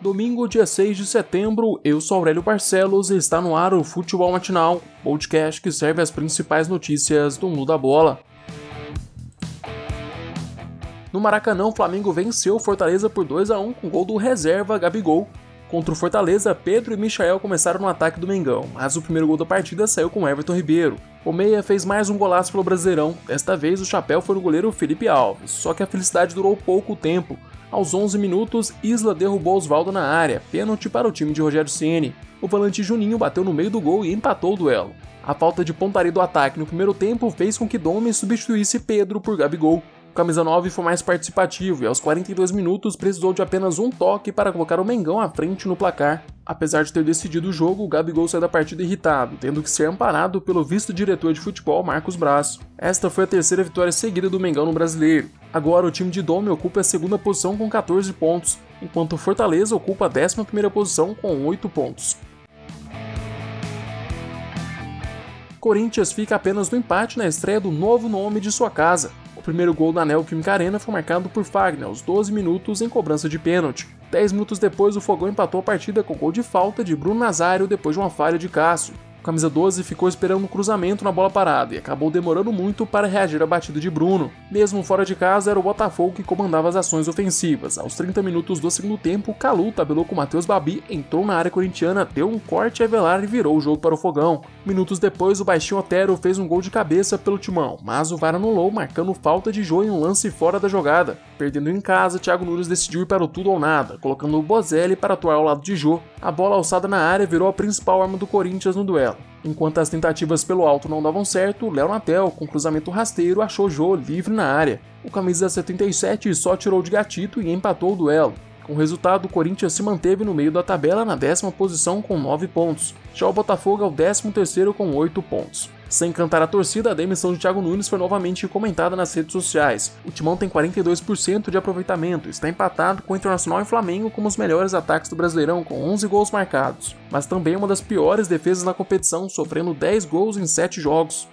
Domingo, dia 6 de setembro, eu sou Aurélio Barcelos e está no ar o Futebol Matinal, podcast que serve as principais notícias do mundo da bola. No Maracanã, o Flamengo venceu o Fortaleza por 2 a 1 com gol do reserva Gabigol. Contra o Fortaleza, Pedro e Michael começaram no ataque do Mengão, mas o primeiro gol da partida saiu com Everton Ribeiro. O Meia fez mais um golaço pelo Brasileirão, desta vez o chapéu foi no goleiro Felipe Alves, só que a felicidade durou pouco tempo. Aos 11 minutos, Isla derrubou Oswaldo na área, pênalti para o time de Rogério Ceni. O volante Juninho bateu no meio do gol e empatou o duelo. A falta de pontaria do ataque no primeiro tempo fez com que Domi substituísse Pedro por Gabigol. O camisa 9 foi mais participativo e aos 42 minutos precisou de apenas um toque para colocar o Mengão à frente no placar. Apesar de ter decidido o jogo, o Gabigol saiu da partida irritado, tendo que ser amparado pelo vice-diretor de futebol Marcos Braz. Esta foi a terceira vitória seguida do Mengão no Brasileiro. Agora o time de Dome ocupa a segunda posição com 14 pontos, enquanto o Fortaleza ocupa a 11ª posição com 8 pontos. Corinthians fica apenas no empate na estreia do novo nome de sua casa. O primeiro gol da Neoquímica Arena foi marcado por Fagner aos 12 minutos em cobrança de pênalti. 10 minutos depois, o Fogão empatou a partida com gol de falta de Bruno Nazário depois de uma falha de Cássio. O camisa 12 ficou esperando um cruzamento na bola parada e acabou demorando muito para reagir à batida de Bruno. Mesmo fora de casa, era o Botafogo que comandava as ações ofensivas. Aos 30 minutos do segundo tempo, Calu tabelou com Matheus Babi, entrou na área corintiana, deu um corte a velar e virou o jogo para o Fogão. Minutos depois, o baixinho Otero fez um gol de cabeça pelo timão, mas o VAR anulou, marcando falta de Jô em um lance fora da jogada. Perdendo em casa, Thiago Nunes decidiu ir para o tudo ou nada, colocando o Bozelli para atuar ao lado de Jô. A bola alçada na área virou a principal arma do Corinthians no duelo. Enquanto as tentativas pelo alto não davam certo, Léo Natel, com cruzamento rasteiro, achou Jô livre na área. O camisa 77 só tirou de gatito e empatou o duelo. Com o resultado, o Corinthians se manteve no meio da tabela na décima posição com 9 pontos. Já o Botafogo é o décimo terceiro com 8 pontos. Sem cantar a torcida, a demissão de Thiago Nunes foi novamente comentada nas redes sociais. O Timão tem 42% de aproveitamento, está empatado com o Internacional e Flamengo como os melhores ataques do Brasileirão, com 11 gols marcados, mas também uma das piores defesas na competição, sofrendo 10 gols em 7 jogos.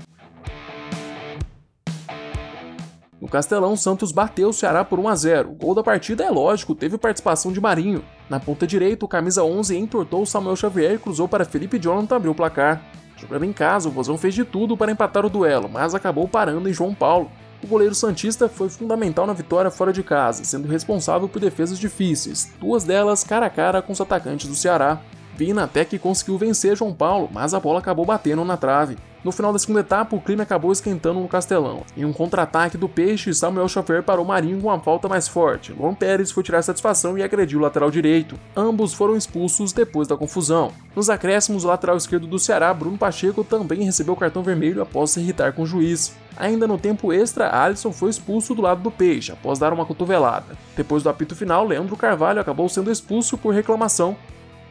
No Castelão, Santos bateu o Ceará por 1 a 0. O gol da partida é lógico, teve participação de Marinho. Na ponta direita, o camisa 11 entortou Samuel Xavier e cruzou para Felipe Jonathan abrir o placar. Jogando em casa, o Vozão fez de tudo para empatar o duelo, mas acabou parando em João Paulo. O goleiro Santista foi fundamental na vitória fora de casa, sendo responsável por defesas difíceis, duas delas cara a cara com os atacantes do Ceará. Vina até que conseguiu vencer João Paulo, mas a bola acabou batendo na trave. No final da segunda etapa, o clima acabou esquentando no Castelão. Em um contra-ataque do Peixe, Samuel Xavier parou Marinho com uma falta mais forte. Luan Pérez foi tirar satisfação e agrediu o lateral direito. Ambos foram expulsos depois da confusão. Nos acréscimos, o lateral esquerdo do Ceará, Bruno Pacheco, também recebeu cartão vermelho após se irritar com o juiz. Ainda no tempo extra, Alisson foi expulso do lado do Peixe após dar uma cotovelada. Depois do apito final, Leandro Carvalho acabou sendo expulso por reclamação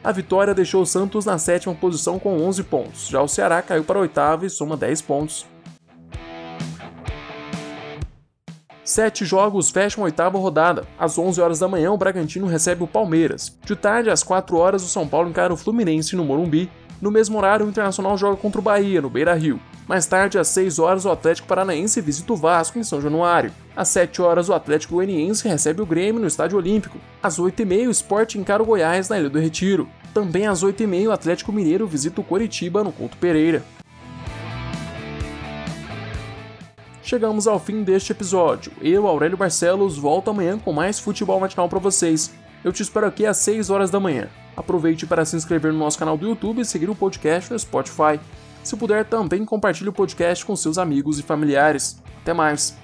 a vitória deixou o Santos na sétima posição com 11 pontos. Já o Ceará caiu para a oitava e soma 10 pontos. Sete jogos fecham a oitava rodada. Às 11 horas da manhã, o Bragantino recebe o Palmeiras. De tarde, às 4 horas, o São Paulo encara o Fluminense no Morumbi. No mesmo horário, o Internacional joga contra o Bahia, no Beira Rio. Mais tarde, às 6 horas, o Atlético Paranaense visita o Vasco em São Januário. Às 7 horas, o Atlético Goianiense recebe o Grêmio no Estádio Olímpico. Às 8h30, o Sport encara o Goiás na Ilha do Retiro. Também às 8h30, o Atlético Mineiro visita o Coritiba no Couto Pereira. Chegamos ao fim deste episódio. Eu, Aurélio Barcelos, volto amanhã com mais futebol matinal para vocês. Eu te espero aqui às 6 horas da manhã. Aproveite para se inscrever no nosso canal do YouTube e seguir o podcast no Spotify. Se puder, também compartilhe o podcast com seus amigos e familiares. Até mais!